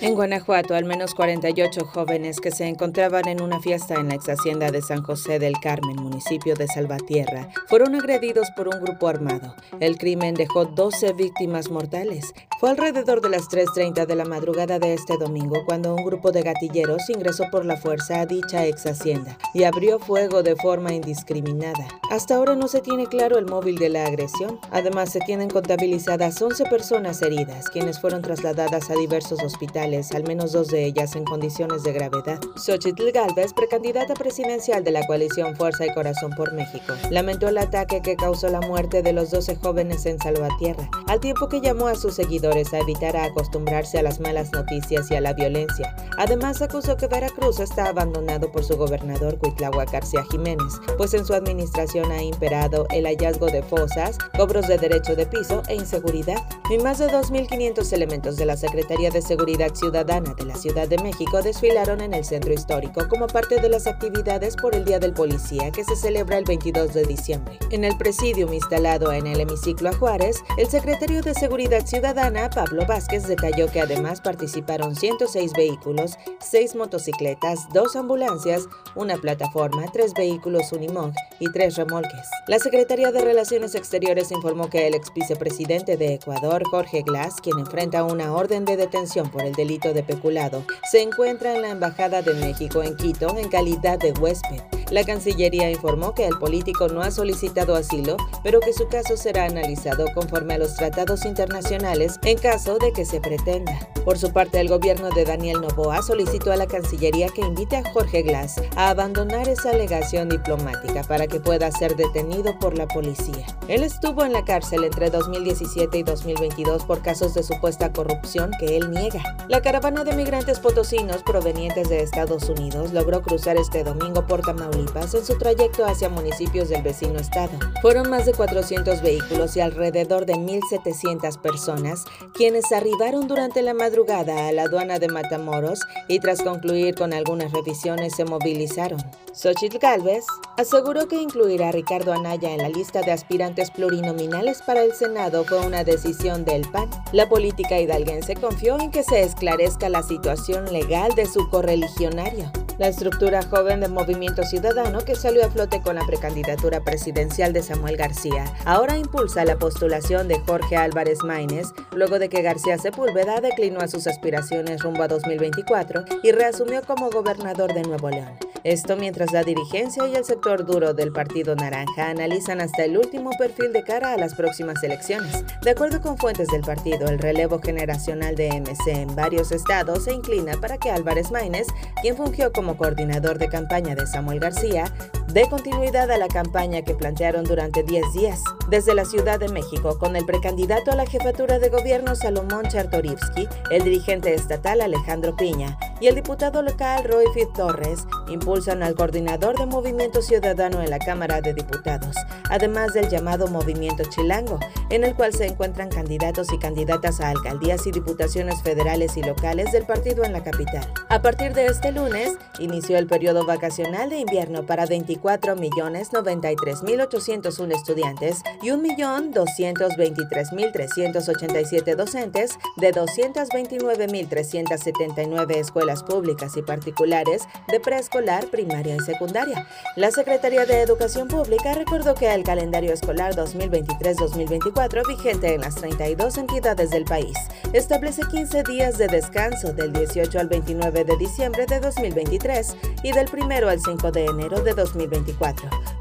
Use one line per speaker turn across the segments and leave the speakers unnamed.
En Guanajuato, al menos 48 jóvenes que se encontraban en una fiesta en la ex hacienda de San José del Carmen, municipio de Salvatierra, fueron agredidos por un grupo armado. El crimen dejó 12 víctimas mortales. Fue alrededor de las 3.30 de la madrugada de este domingo cuando un grupo de gatilleros ingresó por la fuerza a dicha ex hacienda y abrió fuego de forma indiscriminada. Hasta ahora no se tiene claro el móvil de la agresión. Además, se tienen contabilizadas 11 personas heridas, quienes fueron trasladadas a diversos hospitales al menos dos de ellas en condiciones de gravedad. Xochitl Galvez, precandidata presidencial de la coalición Fuerza y Corazón por México, lamentó el ataque que causó la muerte de los 12 jóvenes en Salvatierra, al tiempo que llamó a sus seguidores a evitar acostumbrarse a las malas noticias y a la violencia. Además, acusó que Veracruz está abandonado por su gobernador Cuitláhuac García Jiménez, pues en su administración ha imperado el hallazgo de fosas, cobros de derecho de piso e inseguridad. Y más de 2.500 elementos de la Secretaría de Seguridad Ciudadana de la Ciudad de México desfilaron en el centro histórico como parte de las actividades por el Día del Policía que se celebra el 22 de diciembre. En el presidium instalado en el hemiciclo a Juárez, el secretario de Seguridad Ciudadana, Pablo Vázquez, detalló que además participaron 106 vehículos, 6 motocicletas, 2 ambulancias, una plataforma, 3 vehículos Unimog y 3 remolques. La Secretaría de Relaciones Exteriores informó que el ex vicepresidente de Ecuador, Jorge Glass, quien enfrenta una orden de detención por el delito de peculado, se encuentra en la Embajada de México en Quito en calidad de huésped. La Cancillería informó que el político no ha solicitado asilo, pero que su caso será analizado conforme a los tratados internacionales en caso de que se pretenda. Por su parte, el gobierno de Daniel Novoa solicitó a la Cancillería que invite a Jorge Glass a abandonar esa alegación diplomática para que pueda ser detenido por la policía. Él estuvo en la cárcel entre 2017 y 2022 por casos de supuesta corrupción que él niega. La caravana de migrantes potosinos provenientes de Estados Unidos logró cruzar este domingo por Tamaulipas en su trayecto hacia municipios del vecino estado. Fueron más de 400 vehículos y alrededor de 1.700 personas quienes arribaron durante la madrugada a la aduana de Matamoros y tras concluir con algunas revisiones se movilizaron. Xochitl Galvez aseguró que incluir a Ricardo Anaya en la lista de aspirantes plurinominales para el Senado fue una decisión del PAN. La política hidalguense confió en que se esclarezca la situación legal de su correligionario. La estructura joven de Movimiento Ciudadano, que salió a flote con la precandidatura presidencial de Samuel García, ahora impulsa la postulación de Jorge Álvarez Maínez, luego de que García Sepúlveda declinó a sus aspiraciones rumbo a 2024 y reasumió como gobernador de Nuevo León. Esto mientras la dirigencia y el sector duro del Partido Naranja analizan hasta el último perfil de cara a las próximas elecciones. De acuerdo con fuentes del partido, el relevo generacional de MC en varios estados se inclina para que Álvarez Maínez, quien fungió como coordinador de campaña de Samuel García, dé continuidad a la campaña que plantearon durante 10 días. Desde la Ciudad de México, con el precandidato a la jefatura de gobierno Salomón Chartorivsky, el dirigente estatal Alejandro Piña y el diputado local Roy Fit Torres impulsan al coordinador de Movimiento Ciudadano en la Cámara de Diputados, además del llamado Movimiento Chilango, en el cual se encuentran candidatos y candidatas a alcaldías y diputaciones federales y locales del partido en la capital. A partir de este lunes, inició el periodo vacacional de invierno para 24.093.801 estudiantes y 1.223.387 docentes de 229.379 escuelas públicas y particulares de preescolar, primaria y secundaria. La Secretaría de Educación Pública recordó que el calendario escolar 2023-2024 vigente en las 32 entidades del país establece 15 días de descanso del 18 al 29 de diciembre de 2023 y del 1 al 5 de enero de 2024,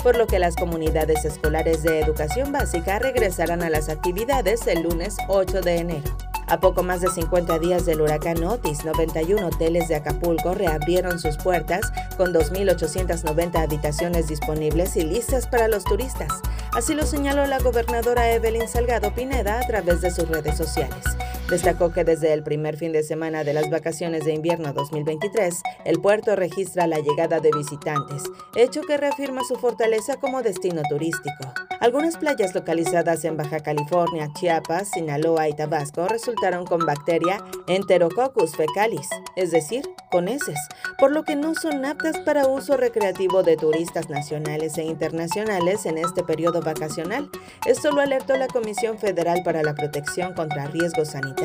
por lo que las comunidades escolares de educación básica regresarán a las actividades el lunes 8 de enero. A poco más de 50 días del huracán Otis, 91 hoteles de Acapulco reabrieron sus puertas con 2.890 habitaciones disponibles y listas para los turistas. Así lo señaló la gobernadora Evelyn Salgado Pineda a través de sus redes sociales. Destacó que desde el primer fin de semana de las vacaciones de invierno 2023, el puerto registra la llegada de visitantes, hecho que reafirma su fortaleza como destino turístico. Algunas playas localizadas en Baja California, Chiapas, Sinaloa y Tabasco resultaron con bacteria Enterococcus fecalis, es decir, con heces, por lo que no son aptas para uso recreativo de turistas nacionales e internacionales en este periodo vacacional. Esto lo alertó la Comisión Federal para la Protección contra Riesgos Sanitarios.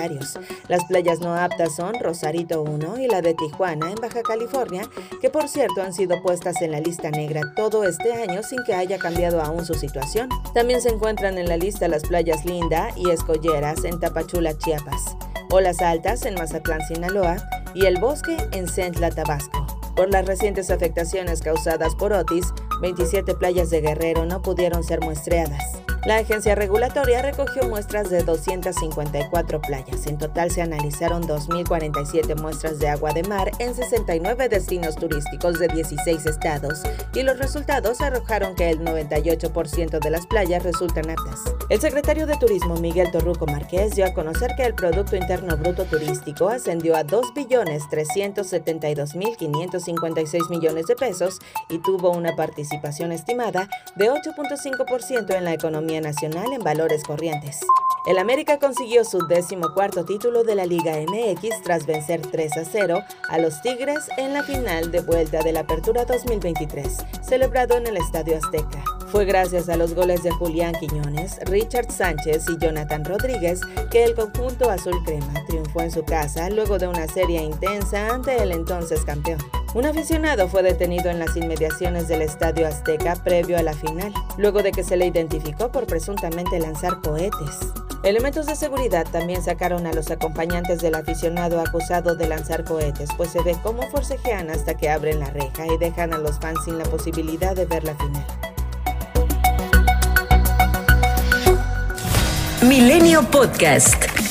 Las playas no aptas son Rosarito 1 y la de Tijuana en Baja California, que por cierto han sido puestas en la lista negra todo este año sin que haya cambiado aún su situación. También se encuentran en la lista las playas Linda y Escolleras en Tapachula, Chiapas, Olas Altas en Mazatlán, Sinaloa y El Bosque en Centla, Tabasco. Por las recientes afectaciones causadas por Otis, 27 playas de Guerrero no pudieron ser muestreadas. La agencia regulatoria recogió muestras de 254 playas. En total se analizaron 2.047 muestras de agua de mar en 69 destinos turísticos de 16 estados y los resultados arrojaron que el 98% de las playas resultan aptas. El secretario de Turismo Miguel Torruco Márquez dio a conocer que el Producto Interno Bruto Turístico ascendió a 2.372.556 millones de pesos y tuvo una participación estimada de 8.5% en la economía nacional en valores corrientes. El América consiguió su décimo cuarto título de la Liga MX tras vencer 3 a 0 a los Tigres en la final de vuelta de la Apertura 2023, celebrado en el Estadio Azteca. Fue gracias a los goles de Julián Quiñones, Richard Sánchez y Jonathan Rodríguez que el conjunto azul crema triunfó en su casa luego de una serie intensa ante el entonces campeón. Un aficionado fue detenido en las inmediaciones del Estadio Azteca previo a la final, luego de que se le identificó por presuntamente lanzar cohetes. Elementos de seguridad también sacaron a los acompañantes del aficionado acusado de lanzar cohetes, pues se ve cómo forcejean hasta que abren la reja y dejan a los fans sin la posibilidad de ver la final.
Milenio Podcast.